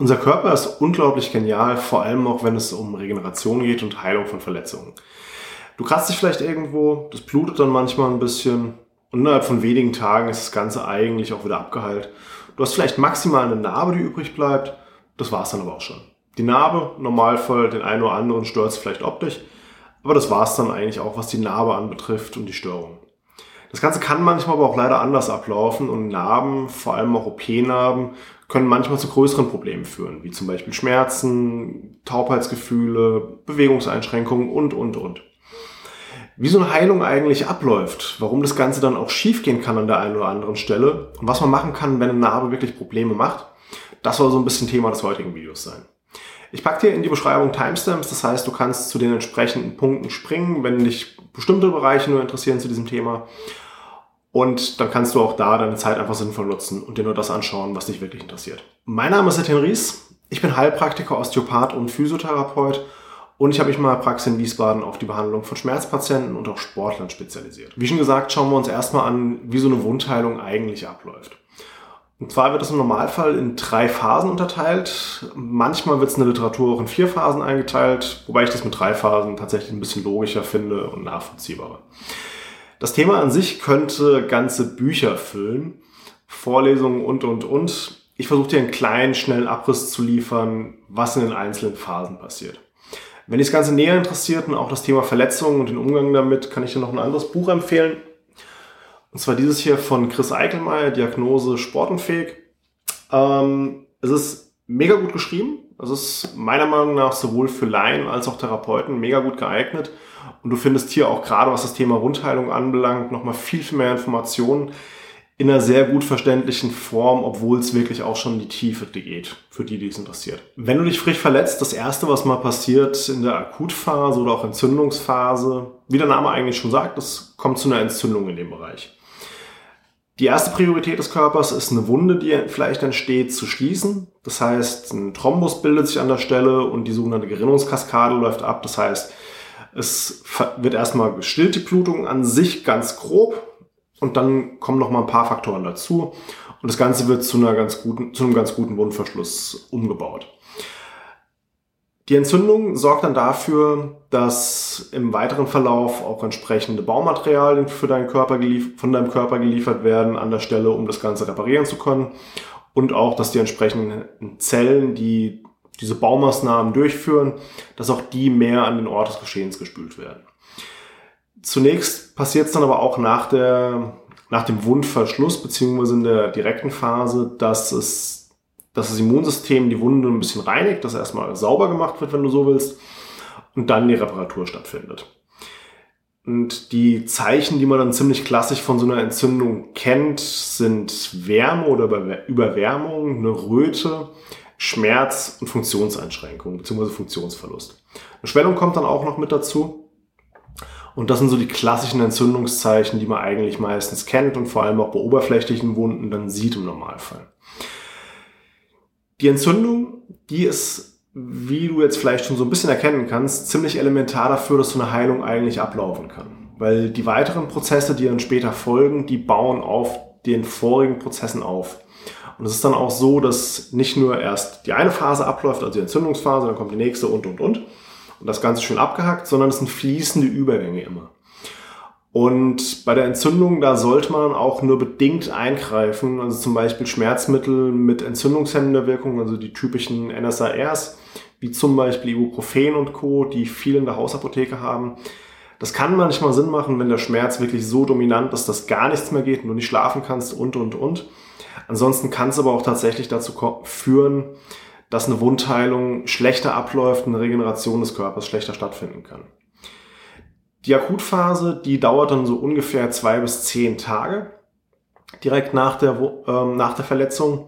Unser Körper ist unglaublich genial, vor allem auch wenn es um Regeneration geht und Heilung von Verletzungen. Du kratzt dich vielleicht irgendwo, das blutet dann manchmal ein bisschen und innerhalb von wenigen Tagen ist das Ganze eigentlich auch wieder abgeheilt. Du hast vielleicht maximal eine Narbe, die übrig bleibt, das war's dann aber auch schon. Die Narbe, im Normalfall den einen oder anderen stört es vielleicht optisch, aber das war's dann eigentlich auch, was die Narbe anbetrifft und die Störung. Das Ganze kann manchmal aber auch leider anders ablaufen und Narben, vor allem auch OP-Narben, können manchmal zu größeren Problemen führen, wie zum Beispiel Schmerzen, Taubheitsgefühle, Bewegungseinschränkungen und, und, und. Wie so eine Heilung eigentlich abläuft, warum das Ganze dann auch schiefgehen kann an der einen oder anderen Stelle und was man machen kann, wenn eine Narbe wirklich Probleme macht, das soll so ein bisschen Thema des heutigen Videos sein. Ich packe dir in die Beschreibung Timestamps, das heißt, du kannst zu den entsprechenden Punkten springen, wenn dich bestimmte Bereiche nur interessieren zu diesem Thema. Und dann kannst du auch da deine Zeit einfach sinnvoll nutzen und dir nur das anschauen, was dich wirklich interessiert. Mein Name ist Etienne Ries. Ich bin Heilpraktiker, Osteopath und Physiotherapeut. Und ich habe mich mal Praxis in Wiesbaden auf die Behandlung von Schmerzpatienten und auch Sportlern spezialisiert. Wie schon gesagt, schauen wir uns erstmal an, wie so eine Wundheilung eigentlich abläuft. Und zwar wird das im Normalfall in drei Phasen unterteilt. Manchmal wird es in der Literatur auch in vier Phasen eingeteilt, wobei ich das mit drei Phasen tatsächlich ein bisschen logischer finde und nachvollziehbarer. Das Thema an sich könnte ganze Bücher füllen, Vorlesungen und, und, und. Ich versuche dir einen kleinen, schnellen Abriss zu liefern, was in den einzelnen Phasen passiert. Wenn dich das Ganze näher interessiert und auch das Thema Verletzungen und den Umgang damit, kann ich dir noch ein anderes Buch empfehlen. Und zwar dieses hier von Chris Eichelmeier, Diagnose Sportunfähig. Ähm, es ist mega gut geschrieben. Es ist meiner Meinung nach sowohl für Laien als auch Therapeuten mega gut geeignet. Und du findest hier auch gerade, was das Thema Rundheilung anbelangt, nochmal viel, viel mehr Informationen in einer sehr gut verständlichen Form, obwohl es wirklich auch schon in die Tiefe geht, für die, die es interessiert. Wenn du dich frisch verletzt, das erste, was mal passiert in der Akutphase oder auch Entzündungsphase, wie der Name eigentlich schon sagt, es kommt zu einer Entzündung in dem Bereich. Die erste Priorität des Körpers ist eine Wunde, die vielleicht entsteht, zu schließen. Das heißt, ein Thrombus bildet sich an der Stelle und die sogenannte Gerinnungskaskade läuft ab. Das heißt, es wird erstmal gestillt, die Blutung an sich ganz grob und dann kommen noch mal ein paar Faktoren dazu und das Ganze wird zu, einer ganz guten, zu einem ganz guten Wundverschluss umgebaut. Die Entzündung sorgt dann dafür, dass im weiteren Verlauf auch entsprechende Baumaterialien für deinen Körper von deinem Körper geliefert werden an der Stelle, um das Ganze reparieren zu können. Und auch, dass die entsprechenden Zellen, die diese Baumaßnahmen durchführen, dass auch die mehr an den Ort des Geschehens gespült werden. Zunächst passiert es dann aber auch nach, der, nach dem Wundverschluss beziehungsweise in der direkten Phase, dass es dass das Immunsystem die Wunde ein bisschen reinigt, dass erstmal sauber gemacht wird, wenn du so willst, und dann die Reparatur stattfindet. Und die Zeichen, die man dann ziemlich klassisch von so einer Entzündung kennt, sind Wärme oder Überwärmung, eine Röte, Schmerz und Funktionseinschränkung bzw. Funktionsverlust. Eine Schwellung kommt dann auch noch mit dazu. Und das sind so die klassischen Entzündungszeichen, die man eigentlich meistens kennt und vor allem auch bei oberflächlichen Wunden dann sieht im Normalfall. Die Entzündung, die ist, wie du jetzt vielleicht schon so ein bisschen erkennen kannst, ziemlich elementar dafür, dass so eine Heilung eigentlich ablaufen kann. Weil die weiteren Prozesse, die dann später folgen, die bauen auf den vorigen Prozessen auf. Und es ist dann auch so, dass nicht nur erst die eine Phase abläuft, also die Entzündungsphase, dann kommt die nächste und, und, und. Und das Ganze schön abgehackt, sondern es sind fließende Übergänge immer. Und bei der Entzündung, da sollte man auch nur bedingt eingreifen, also zum Beispiel Schmerzmittel mit entzündungshemmender Wirkung, also die typischen NSARs, wie zum Beispiel Ibuprofen und Co., die viel in der Hausapotheke haben. Das kann manchmal Sinn machen, wenn der Schmerz wirklich so dominant ist, dass gar nichts mehr geht und du nicht schlafen kannst und, und, und. Ansonsten kann es aber auch tatsächlich dazu führen, dass eine Wundheilung schlechter abläuft, eine Regeneration des Körpers schlechter stattfinden kann. Die Akutphase, die dauert dann so ungefähr zwei bis zehn Tage, direkt nach der, ähm, nach der Verletzung.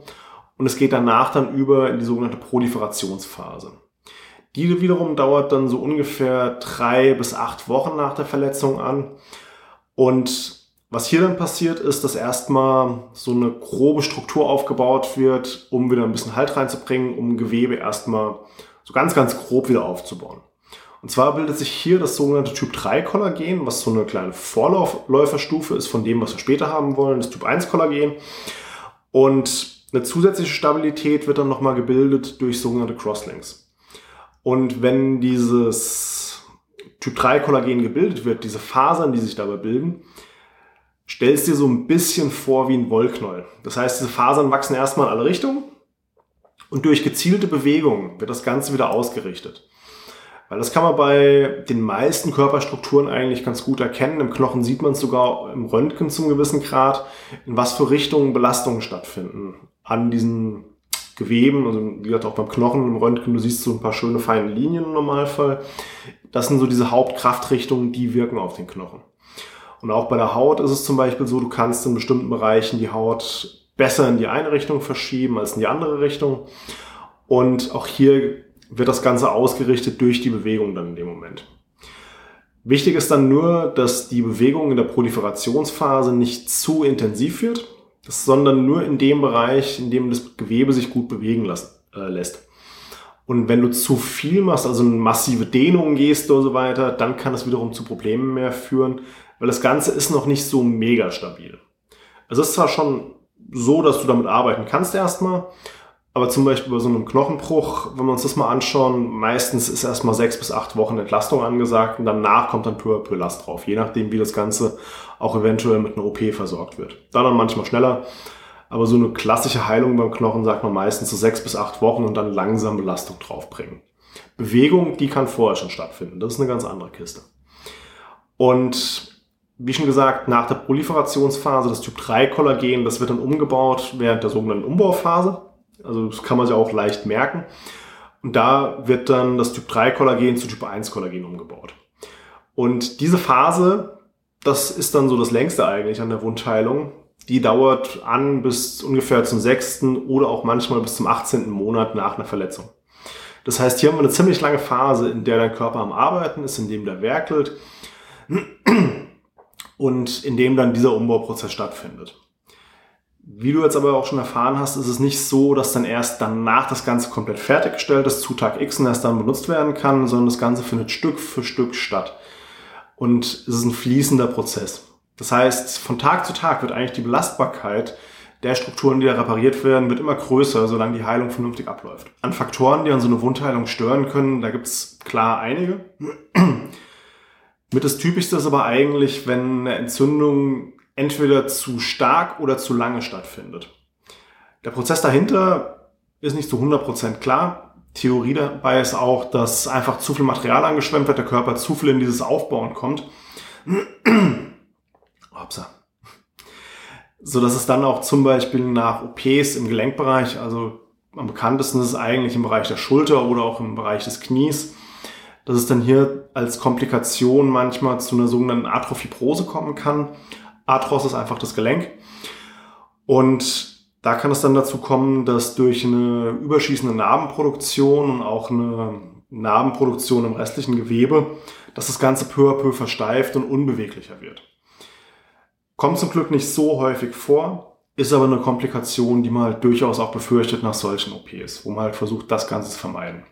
Und es geht danach dann über in die sogenannte Proliferationsphase. Die wiederum dauert dann so ungefähr drei bis acht Wochen nach der Verletzung an. Und was hier dann passiert, ist, dass erstmal so eine grobe Struktur aufgebaut wird, um wieder ein bisschen Halt reinzubringen, um Gewebe erstmal so ganz, ganz grob wieder aufzubauen. Und zwar bildet sich hier das sogenannte Typ 3 Kollagen, was so eine kleine Vorläuferstufe ist von dem, was wir später haben wollen, das Typ 1 Kollagen. Und Eine zusätzliche Stabilität wird dann nochmal gebildet durch sogenannte Crosslinks. Und wenn dieses Typ 3 Kollagen gebildet wird, diese Fasern, die sich dabei bilden, stellst dir so ein bisschen vor wie ein Wollknäuel. Das heißt, diese Fasern wachsen erstmal in alle Richtungen und durch gezielte Bewegungen wird das Ganze wieder ausgerichtet. Weil das kann man bei den meisten Körperstrukturen eigentlich ganz gut erkennen. Im Knochen sieht man es sogar im Röntgen zum gewissen Grad, in was für Richtungen Belastungen stattfinden an diesen Geweben. Also wie gesagt auch beim Knochen im Röntgen, du siehst so ein paar schöne feine Linien im Normalfall. Das sind so diese Hauptkraftrichtungen, die wirken auf den Knochen. Und auch bei der Haut ist es zum Beispiel so, du kannst in bestimmten Bereichen die Haut besser in die eine Richtung verschieben als in die andere Richtung. Und auch hier wird das Ganze ausgerichtet durch die Bewegung dann in dem Moment. Wichtig ist dann nur, dass die Bewegung in der Proliferationsphase nicht zu intensiv wird, sondern nur in dem Bereich, in dem das Gewebe sich gut bewegen äh, lässt. Und wenn du zu viel machst, also eine massive Dehnung gehst oder so weiter, dann kann es wiederum zu Problemen mehr führen, weil das Ganze ist noch nicht so mega stabil. Es ist zwar schon so, dass du damit arbeiten kannst erstmal, aber zum Beispiel bei so einem Knochenbruch, wenn wir uns das mal anschauen, meistens ist erstmal sechs bis acht Wochen Entlastung angesagt und danach kommt dann peu à peu Last drauf, je nachdem, wie das Ganze auch eventuell mit einer OP versorgt wird. Dann dann manchmal schneller, aber so eine klassische Heilung beim Knochen sagt man meistens so sechs bis acht Wochen und dann langsam Belastung draufbringen. Bewegung, die kann vorher schon stattfinden. Das ist eine ganz andere Kiste. Und wie schon gesagt, nach der Proliferationsphase, das Typ 3 Kollagen, das wird dann umgebaut während der sogenannten Umbauphase. Also das kann man sich auch leicht merken. Und da wird dann das Typ 3 Kollagen zu Typ 1 Kollagen umgebaut. Und diese Phase, das ist dann so das längste eigentlich an der Wundheilung. Die dauert an bis ungefähr zum sechsten oder auch manchmal bis zum 18. Monat nach einer Verletzung. Das heißt, hier haben wir eine ziemlich lange Phase, in der dein Körper am Arbeiten ist, in dem der werkelt und in dem dann dieser Umbauprozess stattfindet. Wie du jetzt aber auch schon erfahren hast, ist es nicht so, dass dann erst danach das Ganze komplett fertiggestellt ist, zu Tag X und erst dann benutzt werden kann, sondern das Ganze findet Stück für Stück statt. Und es ist ein fließender Prozess. Das heißt, von Tag zu Tag wird eigentlich die Belastbarkeit der Strukturen, die da repariert werden, wird immer größer, solange die Heilung vernünftig abläuft. An Faktoren, die an so eine Wundheilung stören können, da gibt's klar einige. Mit das Typischste ist aber eigentlich, wenn eine Entzündung entweder zu stark oder zu lange stattfindet. Der Prozess dahinter ist nicht zu 100% klar. Theorie dabei ist auch, dass einfach zu viel Material angeschwemmt wird, der Körper zu viel in dieses Aufbauen kommt. Upsa. So dass es dann auch zum Beispiel nach OPs im Gelenkbereich, also am bekanntesten ist es eigentlich im Bereich der Schulter oder auch im Bereich des Knies, dass es dann hier als Komplikation manchmal zu einer sogenannten Arthrofibrose kommen kann. Arthros ist einfach das Gelenk. Und da kann es dann dazu kommen, dass durch eine überschießende Narbenproduktion und auch eine Narbenproduktion im restlichen Gewebe, dass das Ganze peu à peu versteift und unbeweglicher wird. Kommt zum Glück nicht so häufig vor, ist aber eine Komplikation, die man halt durchaus auch befürchtet nach solchen OPs, wo man halt versucht, das Ganze zu vermeiden.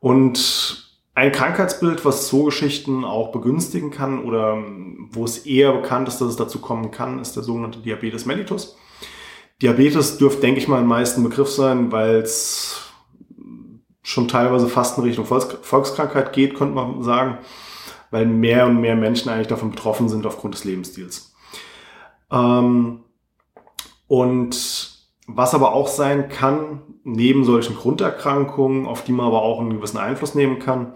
Und ein Krankheitsbild, was so Geschichten auch begünstigen kann oder wo es eher bekannt ist, dass es dazu kommen kann, ist der sogenannte Diabetes mellitus. Diabetes dürfte, denke ich mal, ein meisten Begriff sein, weil es schon teilweise fast in Richtung Volkskrankheit geht, könnte man sagen, weil mehr und mehr Menschen eigentlich davon betroffen sind aufgrund des Lebensstils. Ähm, und was aber auch sein kann, neben solchen Grunderkrankungen, auf die man aber auch einen gewissen Einfluss nehmen kann,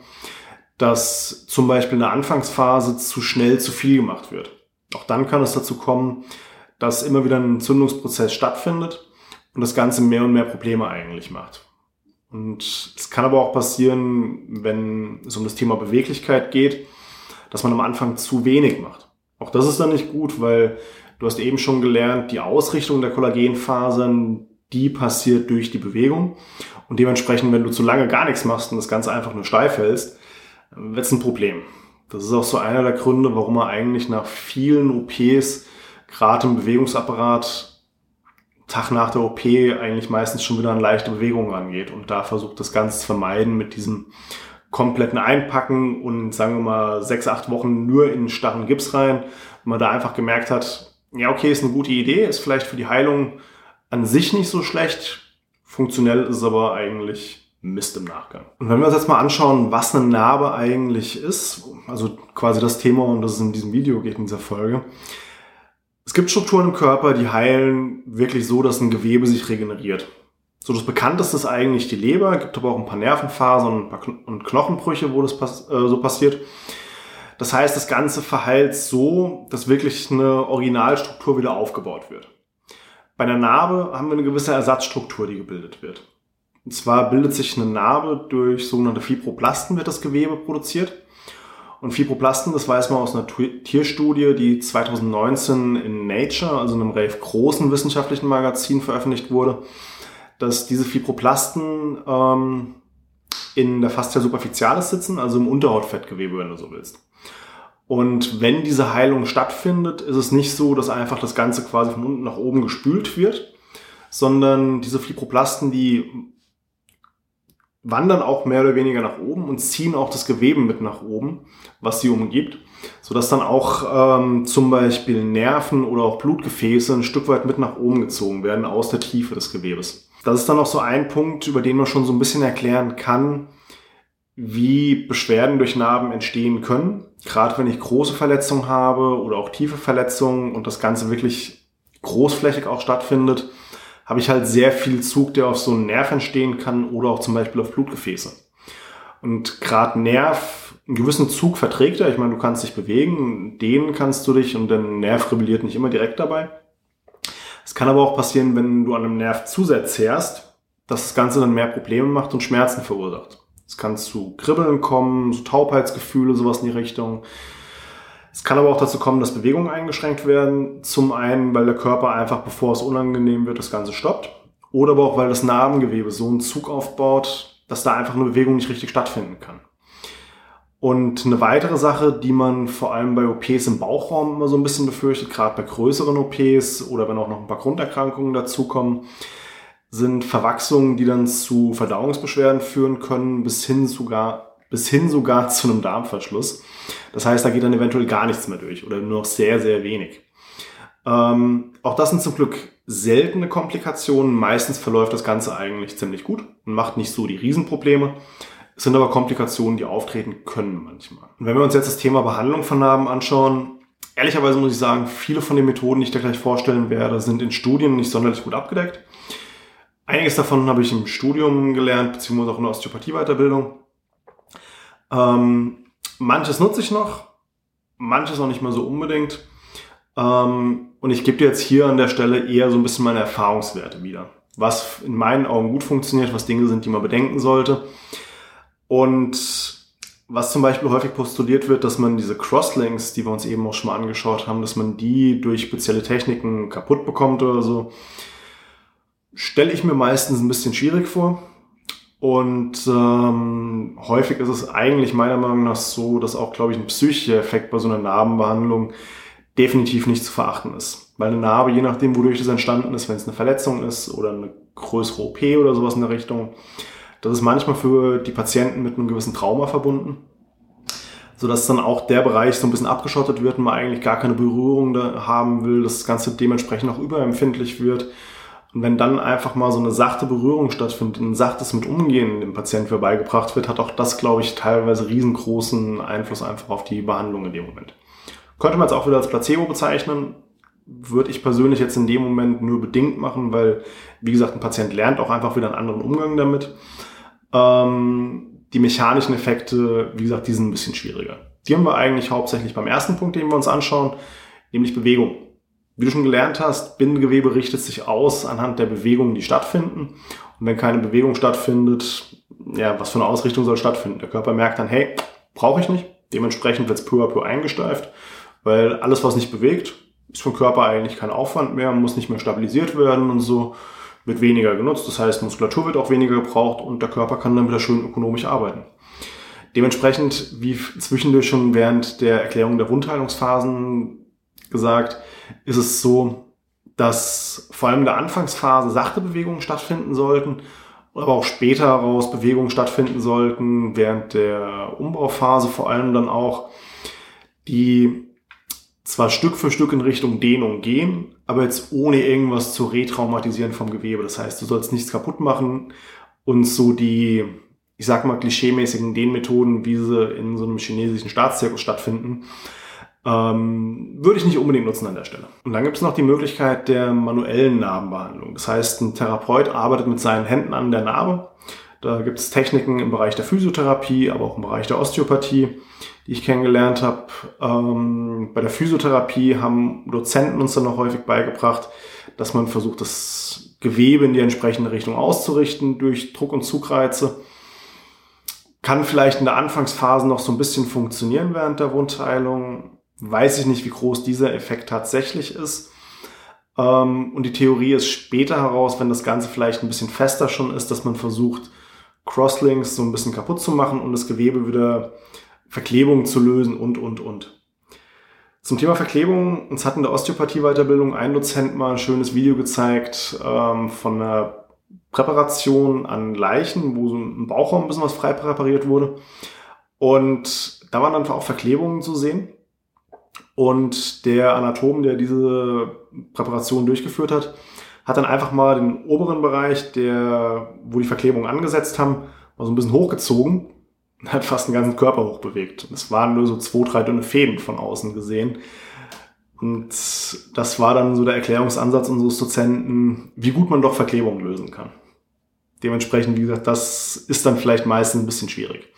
dass zum Beispiel in der Anfangsphase zu schnell zu viel gemacht wird. Auch dann kann es dazu kommen, dass immer wieder ein Entzündungsprozess stattfindet und das Ganze mehr und mehr Probleme eigentlich macht. Und es kann aber auch passieren, wenn es um das Thema Beweglichkeit geht, dass man am Anfang zu wenig macht. Auch das ist dann nicht gut, weil Du hast eben schon gelernt, die Ausrichtung der Kollagenfasern, die passiert durch die Bewegung. Und dementsprechend, wenn du zu lange gar nichts machst und das Ganze einfach nur steif hältst, wird es ein Problem. Das ist auch so einer der Gründe, warum man eigentlich nach vielen OPs, gerade im Bewegungsapparat, Tag nach der OP eigentlich meistens schon wieder an leichte Bewegungen angeht und da versucht das Ganze zu vermeiden mit diesem kompletten Einpacken und sagen wir mal sechs, acht Wochen nur in starren Gips rein. Und man da einfach gemerkt hat, ja, okay, ist eine gute Idee, ist vielleicht für die Heilung an sich nicht so schlecht. Funktionell ist es aber eigentlich Mist im Nachgang. Und wenn wir uns jetzt mal anschauen, was eine Narbe eigentlich ist, also quasi das Thema, um das es in diesem Video geht, in dieser Folge. Es gibt Strukturen im Körper, die heilen wirklich so, dass ein Gewebe sich regeneriert. So das bekannteste ist eigentlich die Leber, gibt aber auch ein paar Nervenfasern und, Knochenbrüche, wo das äh, so passiert. Das heißt, das Ganze verheilt so, dass wirklich eine Originalstruktur wieder aufgebaut wird. Bei einer Narbe haben wir eine gewisse Ersatzstruktur, die gebildet wird. Und zwar bildet sich eine Narbe durch sogenannte Fibroplasten, wird das Gewebe produziert. Und Fibroplasten, das weiß man aus einer Tierstudie, die 2019 in Nature, also einem relativ großen wissenschaftlichen Magazin, veröffentlicht wurde, dass diese Fibroplasten ähm, in der Fascia superficialis sitzen, also im Unterhautfettgewebe, wenn du so willst. Und wenn diese Heilung stattfindet, ist es nicht so, dass einfach das Ganze quasi von unten nach oben gespült wird, sondern diese Fibroplasten, die wandern auch mehr oder weniger nach oben und ziehen auch das Gewebe mit nach oben, was sie umgibt, sodass dann auch ähm, zum Beispiel Nerven oder auch Blutgefäße ein Stück weit mit nach oben gezogen werden aus der Tiefe des Gewebes. Das ist dann auch so ein Punkt, über den man schon so ein bisschen erklären kann, wie Beschwerden durch Narben entstehen können. Gerade wenn ich große Verletzungen habe oder auch tiefe Verletzungen und das Ganze wirklich großflächig auch stattfindet, habe ich halt sehr viel Zug, der auf so einen Nerv entstehen kann oder auch zum Beispiel auf Blutgefäße. Und gerade Nerv, einen gewissen Zug verträgt er. Ich meine, du kannst dich bewegen, dehnen kannst du dich und der Nerv rebelliert nicht immer direkt dabei. Es kann aber auch passieren, wenn du an einem Nerv zu sehr zehrst, dass das Ganze dann mehr Probleme macht und Schmerzen verursacht. Es kann zu Kribbeln kommen, so Taubheitsgefühle, sowas in die Richtung. Es kann aber auch dazu kommen, dass Bewegungen eingeschränkt werden. Zum einen, weil der Körper einfach, bevor es unangenehm wird, das Ganze stoppt. Oder aber auch, weil das Narbengewebe so einen Zug aufbaut, dass da einfach eine Bewegung nicht richtig stattfinden kann. Und eine weitere Sache, die man vor allem bei OPs im Bauchraum immer so ein bisschen befürchtet, gerade bei größeren OPs oder wenn auch noch ein paar Grunderkrankungen dazukommen, sind Verwachsungen, die dann zu Verdauungsbeschwerden führen können, bis hin sogar, bis hin sogar zu einem Darmverschluss. Das heißt, da geht dann eventuell gar nichts mehr durch oder nur noch sehr, sehr wenig. Ähm, auch das sind zum Glück seltene Komplikationen. Meistens verläuft das Ganze eigentlich ziemlich gut und macht nicht so die Riesenprobleme. Es sind aber Komplikationen, die auftreten können manchmal. Und wenn wir uns jetzt das Thema Behandlung von Narben anschauen, ehrlicherweise muss ich sagen, viele von den Methoden, die ich da gleich vorstellen werde, sind in Studien nicht sonderlich gut abgedeckt. Einiges davon habe ich im Studium gelernt, beziehungsweise auch in der Osteopathie-Weiterbildung. Ähm, manches nutze ich noch, manches auch nicht mehr so unbedingt. Ähm, und ich gebe dir jetzt hier an der Stelle eher so ein bisschen meine Erfahrungswerte wieder. Was in meinen Augen gut funktioniert, was Dinge sind, die man bedenken sollte. Und was zum Beispiel häufig postuliert wird, dass man diese Crosslinks, die wir uns eben auch schon mal angeschaut haben, dass man die durch spezielle Techniken kaputt bekommt oder so stelle ich mir meistens ein bisschen schwierig vor. Und ähm, häufig ist es eigentlich meiner Meinung nach so, dass auch, glaube ich, ein psychischer Effekt bei so einer Narbenbehandlung definitiv nicht zu verachten ist. Weil eine Narbe, je nachdem, wodurch das entstanden ist, wenn es eine Verletzung ist oder eine größere OP oder sowas in der Richtung, das ist manchmal für die Patienten mit einem gewissen Trauma verbunden. Sodass dann auch der Bereich so ein bisschen abgeschottet wird und man eigentlich gar keine Berührung da haben will, dass das Ganze dementsprechend auch überempfindlich wird und wenn dann einfach mal so eine sachte Berührung stattfindet, ein sachtes mit Umgehen dem Patienten vorbeigebracht wird, hat auch das, glaube ich, teilweise riesengroßen Einfluss einfach auf die Behandlung in dem Moment. Könnte man es auch wieder als Placebo bezeichnen, würde ich persönlich jetzt in dem Moment nur bedingt machen, weil, wie gesagt, ein Patient lernt auch einfach wieder einen anderen Umgang damit. Ähm, die mechanischen Effekte, wie gesagt, die sind ein bisschen schwieriger. Die haben wir eigentlich hauptsächlich beim ersten Punkt, den wir uns anschauen, nämlich Bewegung. Wie du schon gelernt hast, Bindegewebe richtet sich aus anhand der Bewegungen, die stattfinden. Und wenn keine Bewegung stattfindet, ja, was für eine Ausrichtung soll stattfinden? Der Körper merkt dann, hey, brauche ich nicht. Dementsprechend wird es peu à peu eingesteift, weil alles, was nicht bewegt, ist vom Körper eigentlich kein Aufwand mehr, muss nicht mehr stabilisiert werden und so, wird weniger genutzt. Das heißt, Muskulatur wird auch weniger gebraucht und der Körper kann dann wieder schön ökonomisch arbeiten. Dementsprechend, wie zwischendurch schon während der Erklärung der Wundheilungsphasen gesagt, ist es so, dass vor allem in der Anfangsphase sachte Bewegungen stattfinden sollten, aber auch später heraus Bewegungen stattfinden sollten, während der Umbauphase vor allem dann auch, die zwar Stück für Stück in Richtung Dehnung gehen, aber jetzt ohne irgendwas zu retraumatisieren vom Gewebe. Das heißt, du sollst nichts kaputt machen und so die, ich sag mal, klischeemäßigen Dehnmethoden, wie sie in so einem chinesischen Staatszirkus stattfinden, ähm, würde ich nicht unbedingt nutzen an der Stelle. Und dann gibt es noch die Möglichkeit der manuellen Narbenbehandlung. Das heißt, ein Therapeut arbeitet mit seinen Händen an der Narbe. Da gibt es Techniken im Bereich der Physiotherapie, aber auch im Bereich der Osteopathie, die ich kennengelernt habe. Ähm, bei der Physiotherapie haben Dozenten uns dann noch häufig beigebracht, dass man versucht, das Gewebe in die entsprechende Richtung auszurichten durch Druck- und Zugreize. Kann vielleicht in der Anfangsphase noch so ein bisschen funktionieren während der Wundheilung. Weiß ich nicht, wie groß dieser Effekt tatsächlich ist. Ähm, und die Theorie ist später heraus, wenn das Ganze vielleicht ein bisschen fester schon ist, dass man versucht, Crosslinks so ein bisschen kaputt zu machen und das Gewebe wieder Verklebung zu lösen und, und, und. Zum Thema Verklebung, uns hat in der Osteopathie-Weiterbildung ein Dozent mal ein schönes Video gezeigt ähm, von einer Präparation an Leichen, wo so im Bauchraum ein bisschen was frei präpariert wurde. Und da waren dann auch Verklebungen zu sehen. Und der Anatom, der diese Präparation durchgeführt hat, hat dann einfach mal den oberen Bereich, der, wo die Verklebungen angesetzt haben, mal so ein bisschen hochgezogen und hat fast den ganzen Körper hochbewegt. Es waren nur so zwei, drei dünne Fäden von außen gesehen. Und das war dann so der Erklärungsansatz unseres Dozenten, wie gut man doch Verklebungen lösen kann. Dementsprechend, wie gesagt, das ist dann vielleicht meistens ein bisschen schwierig.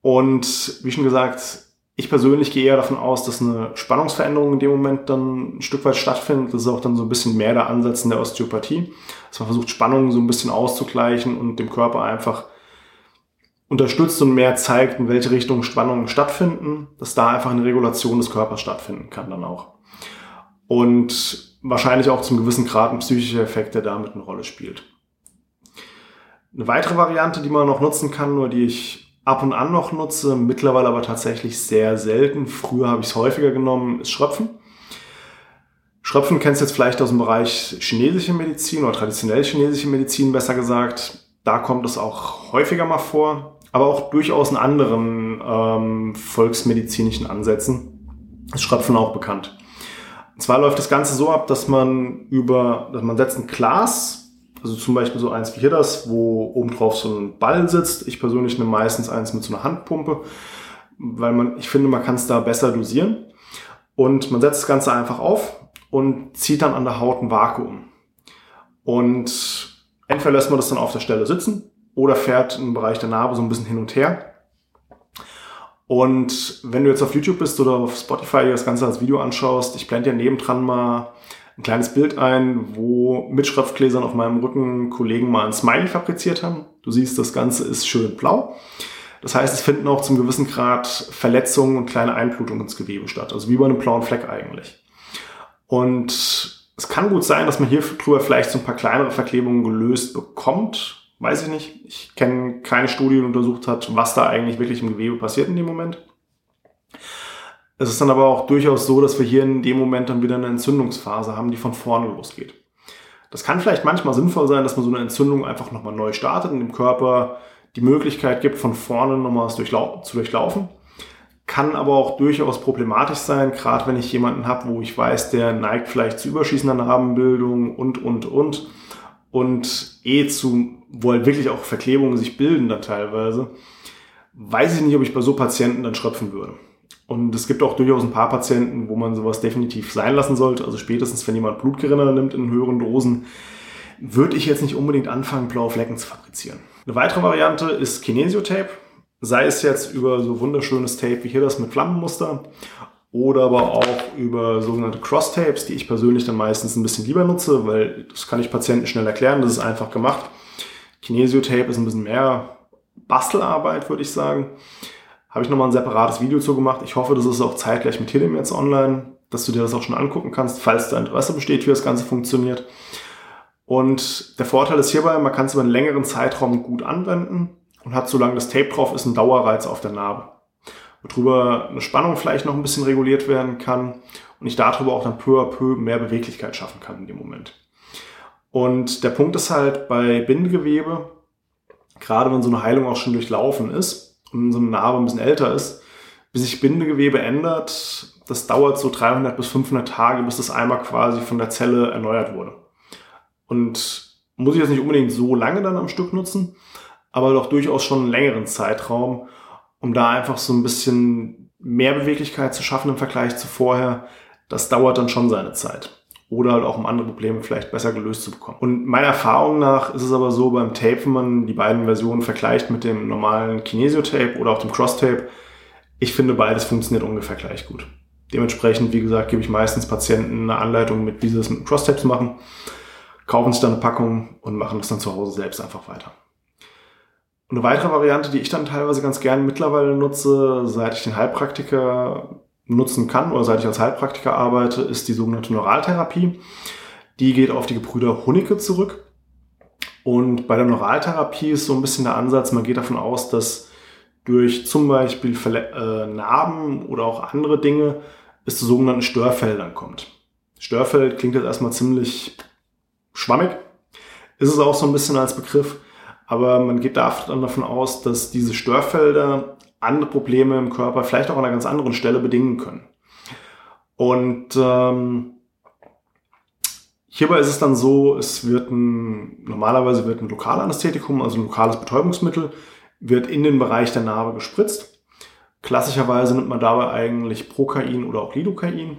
Und wie schon gesagt, ich persönlich gehe eher davon aus, dass eine Spannungsveränderung in dem Moment dann ein Stück weit stattfindet. Das ist auch dann so ein bisschen mehr der Ansatz in der Osteopathie, dass man versucht, Spannungen so ein bisschen auszugleichen und dem Körper einfach unterstützt und mehr zeigt, in welche Richtung Spannungen stattfinden, dass da einfach eine Regulation des Körpers stattfinden kann dann auch. Und wahrscheinlich auch zum gewissen Grad ein psychischer Effekt, der damit eine Rolle spielt. Eine weitere Variante, die man noch nutzen kann, oder die ich ab und an noch nutze, mittlerweile aber tatsächlich sehr selten. Früher habe ich es häufiger genommen, ist Schröpfen. Schröpfen kennst du jetzt vielleicht aus dem Bereich chinesische Medizin oder traditionell chinesische Medizin besser gesagt. Da kommt es auch häufiger mal vor, aber auch durchaus in anderen ähm, volksmedizinischen Ansätzen ist Schröpfen auch bekannt. Und zwar läuft das Ganze so ab, dass man über, dass man setzt ein Glas also zum Beispiel so eins wie hier das, wo oben drauf so ein Ball sitzt. Ich persönlich nehme meistens eins mit so einer Handpumpe, weil man, ich finde, man kann es da besser dosieren. Und man setzt das Ganze einfach auf und zieht dann an der Haut ein Vakuum. Und entweder lässt man das dann auf der Stelle sitzen oder fährt im Bereich der Narbe so ein bisschen hin und her. Und wenn du jetzt auf YouTube bist oder auf Spotify das Ganze als Video anschaust, ich blende dir nebendran mal ein kleines Bild ein, wo mit Schriftgläsern auf meinem Rücken Kollegen mal ein Smiley fabriziert haben. Du siehst, das Ganze ist schön blau. Das heißt, es finden auch zum gewissen Grad Verletzungen und kleine Einblutungen ins Gewebe statt. Also wie bei einem blauen Fleck eigentlich. Und es kann gut sein, dass man hier drüber vielleicht so ein paar kleinere Verklebungen gelöst bekommt. Weiß ich nicht. Ich kenne keine Studie, die untersucht hat, was da eigentlich wirklich im Gewebe passiert in dem Moment. Es ist dann aber auch durchaus so, dass wir hier in dem Moment dann wieder eine Entzündungsphase haben, die von vorne losgeht. Das kann vielleicht manchmal sinnvoll sein, dass man so eine Entzündung einfach nochmal neu startet und dem Körper die Möglichkeit gibt, von vorne nochmal zu durchlaufen. Kann aber auch durchaus problematisch sein, gerade wenn ich jemanden habe, wo ich weiß, der neigt vielleicht zu überschießender Narbenbildung und, und, und. Und eh zu, wo halt wirklich auch Verklebungen sich bilden da teilweise. Weiß ich nicht, ob ich bei so Patienten dann schröpfen würde. Und es gibt auch durchaus ein paar Patienten, wo man sowas definitiv sein lassen sollte. Also spätestens, wenn jemand Blutgerinner nimmt in höheren Dosen, würde ich jetzt nicht unbedingt anfangen, blaue Flecken zu fabrizieren. Eine weitere Variante ist Kinesiotape. Sei es jetzt über so wunderschönes Tape wie hier das mit Flammenmuster oder aber auch über sogenannte Cross-Tapes, die ich persönlich dann meistens ein bisschen lieber nutze, weil das kann ich Patienten schnell erklären, das ist einfach gemacht. Kinesiotape ist ein bisschen mehr Bastelarbeit, würde ich sagen. Habe ich nochmal ein separates Video zu gemacht. Ich hoffe, das ist auch zeitgleich mit Helium jetzt online, dass du dir das auch schon angucken kannst, falls da Interesse besteht, wie das Ganze funktioniert. Und der Vorteil ist hierbei, man kann es über einen längeren Zeitraum gut anwenden und hat, solange das Tape drauf ist, einen Dauerreiz auf der Narbe. Worüber eine Spannung vielleicht noch ein bisschen reguliert werden kann und ich darüber auch dann peu à peu mehr Beweglichkeit schaffen kann in dem Moment. Und der Punkt ist halt bei Bindegewebe, gerade wenn so eine Heilung auch schon durchlaufen ist, und so eine Narbe ein bisschen älter ist, bis sich Bindegewebe ändert, das dauert so 300 bis 500 Tage, bis das einmal quasi von der Zelle erneuert wurde. Und muss ich jetzt nicht unbedingt so lange dann am Stück nutzen, aber doch durchaus schon einen längeren Zeitraum, um da einfach so ein bisschen mehr Beweglichkeit zu schaffen im Vergleich zu vorher. Das dauert dann schon seine Zeit. Oder halt auch um andere Probleme vielleicht besser gelöst zu bekommen. Und meiner Erfahrung nach ist es aber so beim Tape, wenn man die beiden Versionen vergleicht mit dem normalen Kinesio-Tape oder auch dem Cross-Tape, ich finde beides funktioniert ungefähr gleich gut. Dementsprechend, wie gesagt, gebe ich meistens Patienten eine Anleitung mit, wie sie das mit Cross-Tapes machen, kaufen sich dann eine Packung und machen das dann zu Hause selbst einfach weiter. Und eine weitere Variante, die ich dann teilweise ganz gerne mittlerweile nutze, seit ich den Heilpraktiker nutzen kann oder seit ich als Heilpraktiker arbeite, ist die sogenannte Neuraltherapie. Die geht auf die Gebrüder Honicke zurück. Und bei der Neuraltherapie ist so ein bisschen der Ansatz, man geht davon aus, dass durch zum Beispiel Verle äh, Narben oder auch andere Dinge es zu sogenannten Störfeldern kommt. Störfeld klingt jetzt erstmal ziemlich schwammig, ist es auch so ein bisschen als Begriff. Aber man geht dann davon aus, dass diese Störfelder andere Probleme im Körper vielleicht auch an einer ganz anderen Stelle bedingen können. Und ähm, hierbei ist es dann so, es wird ein, normalerweise wird ein Lokalanästhetikum, also ein lokales Betäubungsmittel, wird in den Bereich der Narbe gespritzt. Klassischerweise nimmt man dabei eigentlich Prokain oder auch Lidocain.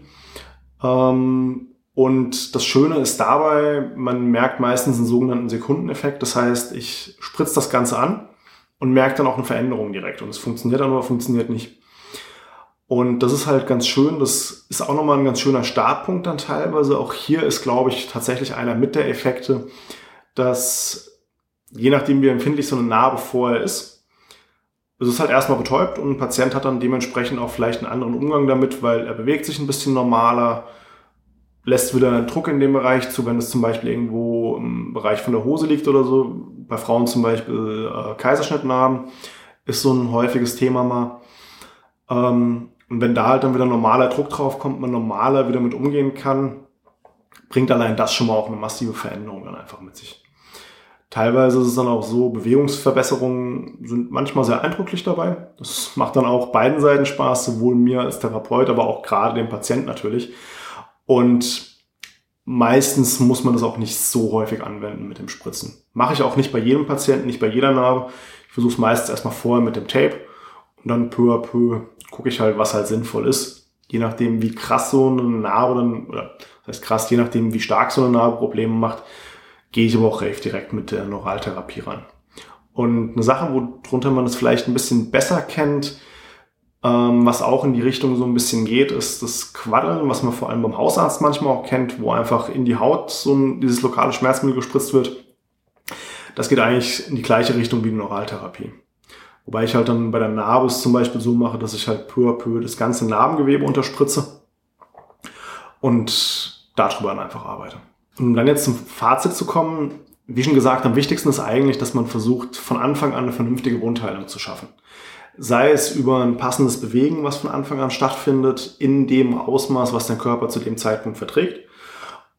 Ähm, und das Schöne ist dabei, man merkt meistens einen sogenannten Sekundeneffekt. Das heißt, ich spritze das Ganze an und merke dann auch eine Veränderung direkt. Und es funktioniert dann oder funktioniert nicht. Und das ist halt ganz schön. Das ist auch nochmal ein ganz schöner Startpunkt dann teilweise. Auch hier ist, glaube ich, tatsächlich einer mit der Effekte, dass je nachdem, wie empfindlich so eine Narbe vorher ist, es ist halt erstmal betäubt und ein Patient hat dann dementsprechend auch vielleicht einen anderen Umgang damit, weil er bewegt sich ein bisschen normaler, lässt wieder Druck in dem Bereich zu, wenn es zum Beispiel irgendwo im Bereich von der Hose liegt oder so. Bei Frauen zum Beispiel äh, Kaiserschnittnarben ist so ein häufiges Thema mal. Ähm, und wenn da halt dann wieder normaler Druck drauf kommt, man normaler wieder mit umgehen kann, bringt allein das schon mal auch eine massive Veränderung dann einfach mit sich. Teilweise ist es dann auch so, Bewegungsverbesserungen sind manchmal sehr eindrücklich dabei. Das macht dann auch beiden Seiten Spaß, sowohl mir als Therapeut, aber auch gerade dem Patienten natürlich. Und meistens muss man das auch nicht so häufig anwenden mit dem Spritzen. Mache ich auch nicht bei jedem Patienten, nicht bei jeder Narbe. Ich versuche es meistens erstmal vorher mit dem Tape und dann peu à peu gucke ich halt, was halt sinnvoll ist. Je nachdem, wie krass so eine Narbe dann, oder das heißt krass, je nachdem, wie stark so eine Narbe Probleme macht, gehe ich aber auch recht direkt mit der Neuraltherapie ran. Und eine Sache, worunter man es vielleicht ein bisschen besser kennt, ähm, was auch in die Richtung so ein bisschen geht, ist das Quaddeln, was man vor allem beim Hausarzt manchmal auch kennt, wo einfach in die Haut so ein, dieses lokale Schmerzmittel gespritzt wird. Das geht eigentlich in die gleiche Richtung wie die Neuraltherapie. Wobei ich halt dann bei der Narbe es zum Beispiel so mache, dass ich halt peu à peu das ganze Narbengewebe unterspritze und darüber dann einfach arbeite. Um dann jetzt zum Fazit zu kommen, wie schon gesagt, am wichtigsten ist eigentlich, dass man versucht, von Anfang an eine vernünftige Wundheilung zu schaffen sei es über ein passendes Bewegen, was von Anfang an stattfindet, in dem Ausmaß, was der Körper zu dem Zeitpunkt verträgt,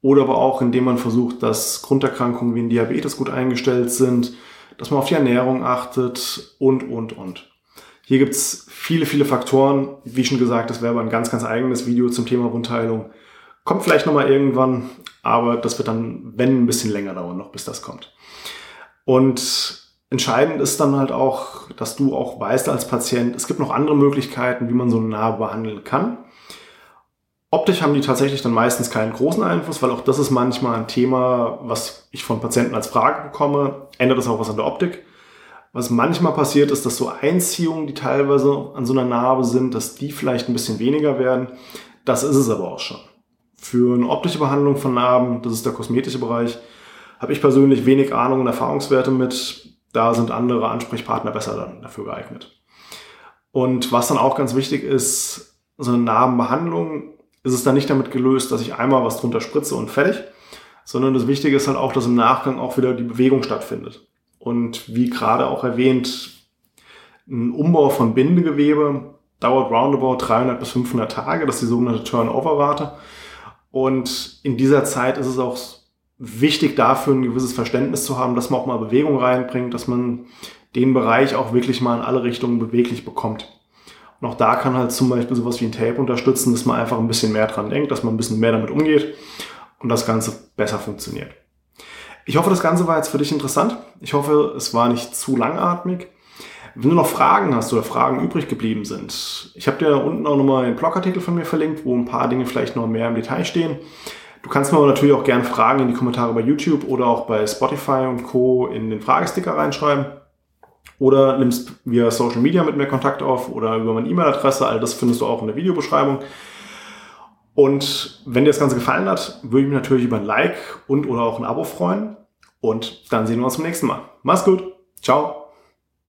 oder aber auch indem man versucht, dass Grunderkrankungen wie ein Diabetes gut eingestellt sind, dass man auf die Ernährung achtet und, und, und. Hier gibt's viele, viele Faktoren. Wie schon gesagt, das wäre aber ein ganz, ganz eigenes Video zum Thema Wundheilung. Kommt vielleicht nochmal irgendwann, aber das wird dann, wenn, ein bisschen länger dauern noch, bis das kommt. Und Entscheidend ist dann halt auch, dass du auch weißt als Patient, es gibt noch andere Möglichkeiten, wie man so eine Narbe behandeln kann. Optisch haben die tatsächlich dann meistens keinen großen Einfluss, weil auch das ist manchmal ein Thema, was ich von Patienten als Frage bekomme. Ändert das auch was an der Optik? Was manchmal passiert ist, dass so Einziehungen, die teilweise an so einer Narbe sind, dass die vielleicht ein bisschen weniger werden. Das ist es aber auch schon. Für eine optische Behandlung von Narben, das ist der kosmetische Bereich, habe ich persönlich wenig Ahnung und Erfahrungswerte mit da sind andere Ansprechpartner besser dann dafür geeignet. Und was dann auch ganz wichtig ist, so eine Narbenbehandlung ist es dann nicht damit gelöst, dass ich einmal was drunter spritze und fertig, sondern das Wichtige ist halt auch, dass im Nachgang auch wieder die Bewegung stattfindet. Und wie gerade auch erwähnt, ein Umbau von Bindegewebe dauert roundabout 300 bis 500 Tage, das ist die sogenannte Turnover-Rate. Und in dieser Zeit ist es auch wichtig dafür, ein gewisses Verständnis zu haben, dass man auch mal Bewegung reinbringt, dass man den Bereich auch wirklich mal in alle Richtungen beweglich bekommt. noch da kann halt zum Beispiel sowas wie ein Tape unterstützen, dass man einfach ein bisschen mehr dran denkt, dass man ein bisschen mehr damit umgeht und das Ganze besser funktioniert. Ich hoffe, das Ganze war jetzt für dich interessant. Ich hoffe, es war nicht zu langatmig. Wenn du noch Fragen hast oder Fragen übrig geblieben sind, ich habe dir unten auch nochmal den Blogartikel von mir verlinkt, wo ein paar Dinge vielleicht noch mehr im Detail stehen. Du kannst mir aber natürlich auch gerne Fragen in die Kommentare bei YouTube oder auch bei Spotify und Co. in den Fragesticker reinschreiben. Oder nimmst via Social Media mit mir Kontakt auf oder über meine E-Mail-Adresse. All das findest du auch in der Videobeschreibung. Und wenn dir das Ganze gefallen hat, würde ich mich natürlich über ein Like und oder auch ein Abo freuen. Und dann sehen wir uns zum nächsten Mal. Mach's gut. Ciao.